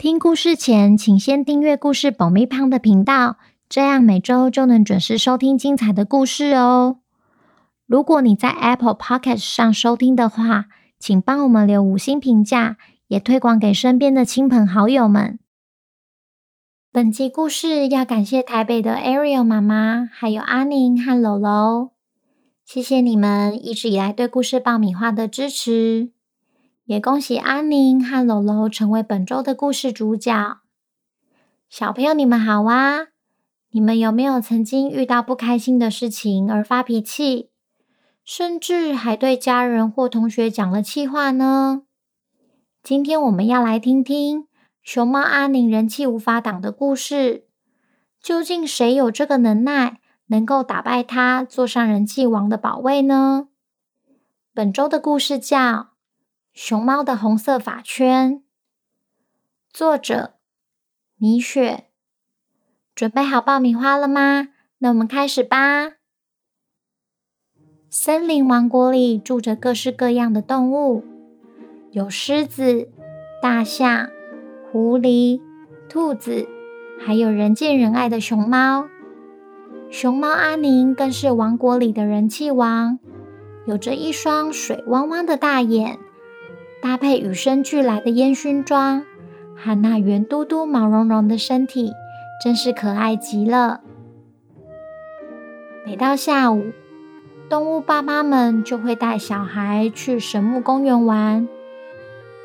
听故事前，请先订阅故事爆米花的频道，这样每周就能准时收听精彩的故事哦。如果你在 Apple Podcast 上收听的话，请帮我们留五星评价，也推广给身边的亲朋好友们。本集故事要感谢台北的 Ariel 妈妈，还有阿宁和楼楼，谢谢你们一直以来对故事爆米花的支持。也恭喜阿宁和楼楼成为本周的故事主角。小朋友，你们好啊！你们有没有曾经遇到不开心的事情而发脾气，甚至还对家人或同学讲了气话呢？今天我们要来听听熊猫阿宁人气无法挡的故事。究竟谁有这个能耐，能够打败他，坐上人气王的宝位呢？本周的故事叫。熊猫的红色发圈，作者米雪。准备好爆米花了吗？那我们开始吧。森林王国里住着各式各样的动物，有狮子、大象、狐狸、兔子，还有人见人爱的熊猫。熊猫阿宁更是王国里的人气王，有着一双水汪汪的大眼。搭配与生俱来的烟熏妆和那圆嘟嘟、毛茸茸的身体，真是可爱极了。每到下午，动物爸妈们就会带小孩去神木公园玩。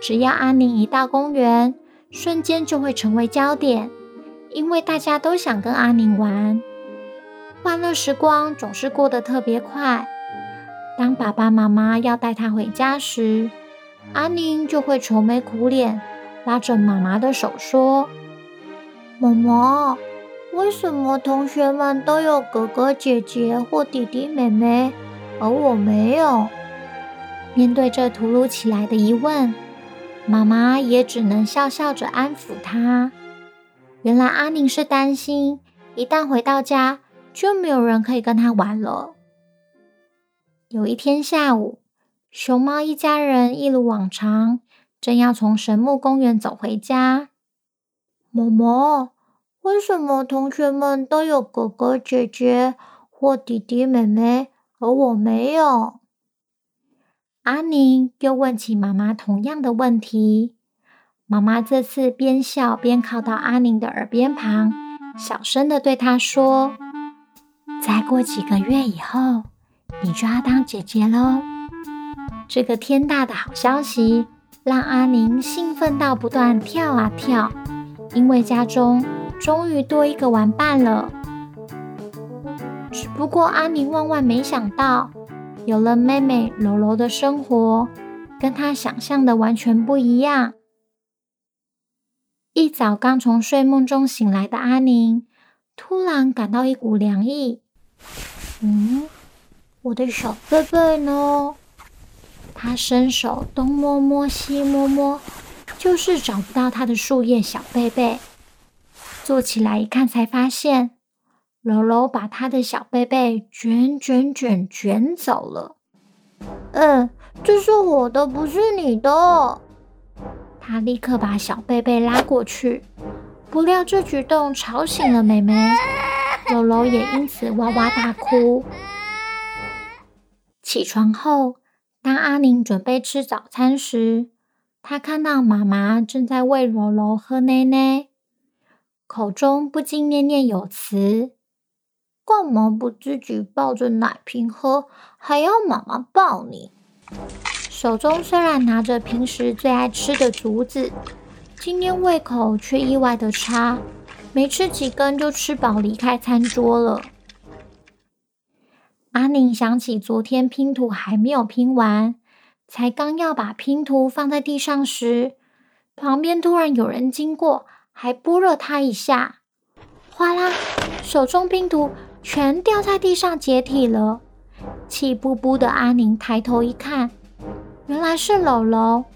只要阿宁一到公园，瞬间就会成为焦点，因为大家都想跟阿宁玩。欢乐时光总是过得特别快。当爸爸妈妈要带他回家时，阿宁就会愁眉苦脸，拉着妈妈的手说：“妈妈，为什么同学们都有哥哥姐姐或弟弟妹妹，而我没有？”面对这突如其来的疑问，妈妈也只能笑笑着安抚他。原来阿宁是担心，一旦回到家，就没有人可以跟他玩了。有一天下午，熊猫一家人一如往常，正要从神木公园走回家。妈妈，为什么同学们都有哥哥姐姐或弟弟妹妹，而我没有？阿宁又问起妈妈同样的问题。妈妈这次边笑边靠到阿宁的耳边旁，小声的对他说：“再过几个月以后，你就要当姐姐喽。”这个天大的好消息让阿宁兴奋到不断跳啊跳，因为家中终于多一个玩伴了。只不过阿宁万万没想到，有了妹妹柔柔的生活，跟她想象的完全不一样。一早刚从睡梦中醒来的阿宁，突然感到一股凉意。嗯，我的小贝贝呢？他伸手东摸摸西摸摸，就是找不到他的树叶小贝贝。坐起来一看，才发现柔柔把他的小贝贝卷卷卷卷走了。嗯，这是我的，不是你的。他立刻把小贝贝拉过去，不料这举动吵醒了妹妹，柔柔也因此哇哇大哭。起床后。当阿宁准备吃早餐时，他看到妈妈正在喂柔柔喝奶奶，口中不禁念念有词：“干嘛不自己抱着奶瓶喝，还要妈妈抱你？”手中虽然拿着平时最爱吃的竹子，今天胃口却意外的差，没吃几根就吃饱离开餐桌了。阿宁想起昨天拼图还没有拼完，才刚要把拼图放在地上时，旁边突然有人经过，还拨了他一下。哗啦，手中拼图全掉在地上解体了。气噗噗的阿宁抬头一看，原来是楼楼。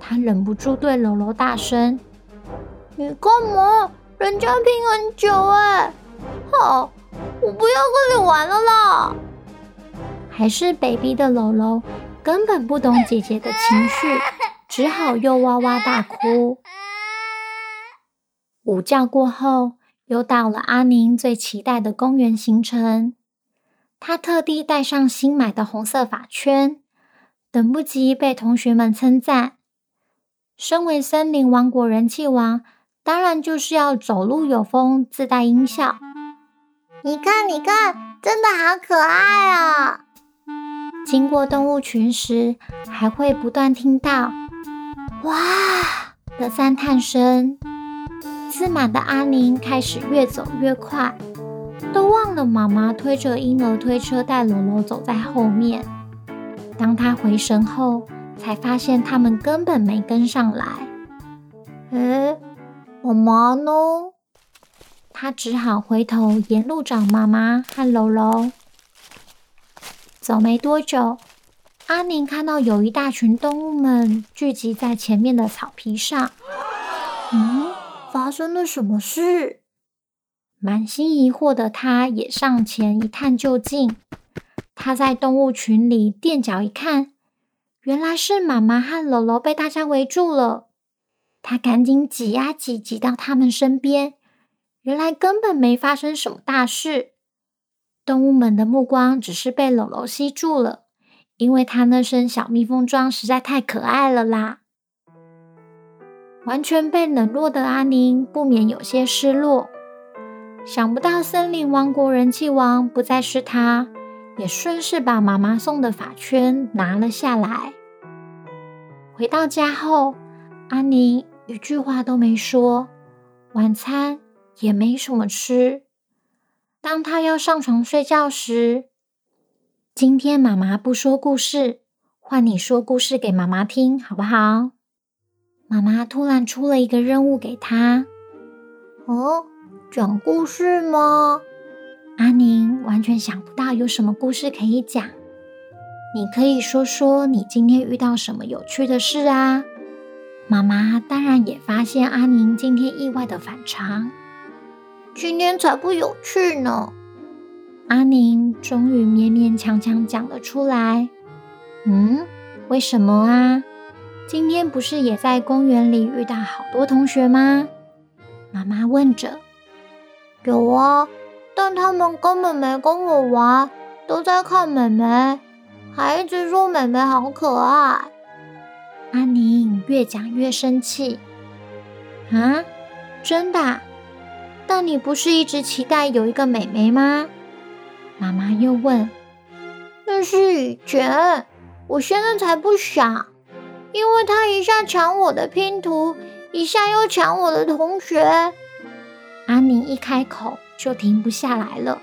他忍不住对楼楼大声：“你干嘛？人家拼很久哎！好，我不要跟你玩了啦！”还是 baby 的楼楼根本不懂姐姐的情绪，只好又哇哇大哭。午觉过后，又到了阿宁最期待的公园行程。他特地带上新买的红色发圈，等不及被同学们称赞。身为森林王国人气王，当然就是要走路有风，自带音效。你看，你看，真的好可爱啊！经过动物群时，还会不断听到“哇”的赞叹声。自满的阿宁开始越走越快，都忘了妈妈推着婴儿推车带楼楼走在后面。当他回神后，才发现他们根本没跟上来。诶，妈妈呢？他只好回头沿路找妈妈和楼楼。走没多久，阿宁看到有一大群动物们聚集在前面的草皮上。嗯，发生了什么事？满心疑惑的他也上前一探究竟。他在动物群里垫脚一看，原来是妈妈和姥姥被大家围住了。他赶紧挤呀挤，挤到他们身边。原来根本没发生什么大事。动物们的目光只是被楼楼吸住了，因为他那身小蜜蜂装实在太可爱了啦。完全被冷落的阿宁不免有些失落，想不到森林王国人气王不再是他，也顺势把妈妈送的发圈拿了下来。回到家后，阿宁一句话都没说，晚餐也没什么吃。当他要上床睡觉时，今天妈妈不说故事，换你说故事给妈妈听，好不好？妈妈突然出了一个任务给他。哦，讲故事吗？阿宁完全想不到有什么故事可以讲。你可以说说你今天遇到什么有趣的事啊？妈妈当然也发现阿宁今天意外的反常。今天才不有趣呢！阿宁终于勉勉强强讲了出来。嗯，为什么啊？今天不是也在公园里遇到好多同学吗？妈妈问着。有啊，但他们根本没跟我玩，都在看妹妹，还一直说妹妹好可爱。阿宁越讲越生气。啊，真的？但你不是一直期待有一个妹妹吗？妈妈又问。那是以前，我现在才不想，因为他一下抢我的拼图，一下又抢我的同学。阿宁一开口就停不下来了，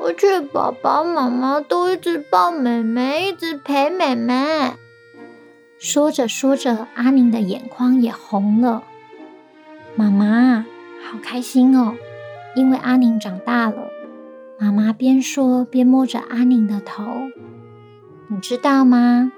而且爸爸妈妈都一直抱妹妹，一直陪妹妹。说着说着，阿宁的眼眶也红了。妈妈。好开心哦，因为阿宁长大了。妈妈边说边摸着阿宁的头。你知道吗？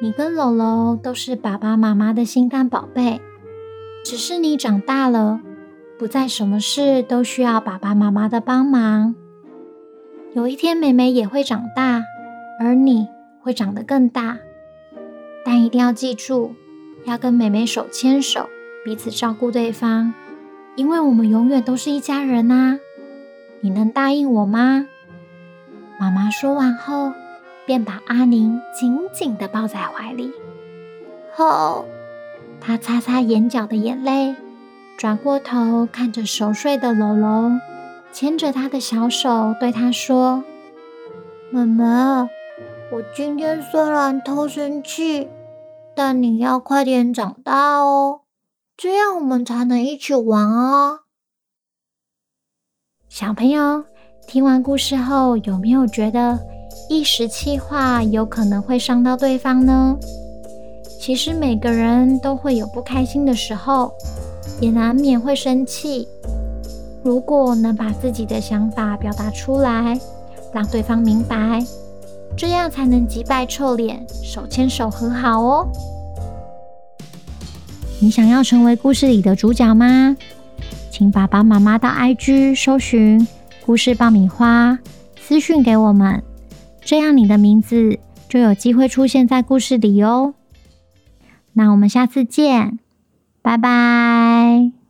你跟楼楼都是爸爸妈妈的心肝宝贝。只是你长大了，不再什么事都需要爸爸妈妈的帮忙。有一天，妹妹也会长大，而你会长得更大。但一定要记住，要跟妹妹手牵手，彼此照顾对方。因为我们永远都是一家人呐，你能答应我吗？妈妈说完后，便把阿宁紧紧地抱在怀里。后，她擦擦眼角的眼泪，转过头看着熟睡的楼楼，牵着她的小手对她说：“妈妈，我今天虽然偷生气，但你要快点长大哦。”这样我们才能一起玩哦。小朋友，听完故事后，有没有觉得一时气话有可能会伤到对方呢？其实每个人都会有不开心的时候，也难免会生气。如果能把自己的想法表达出来，让对方明白，这样才能击败臭脸，手牵手和好哦。你想要成为故事里的主角吗？请爸爸妈妈到 IG 搜寻“故事爆米花”，私讯给我们，这样你的名字就有机会出现在故事里哦。那我们下次见，拜拜。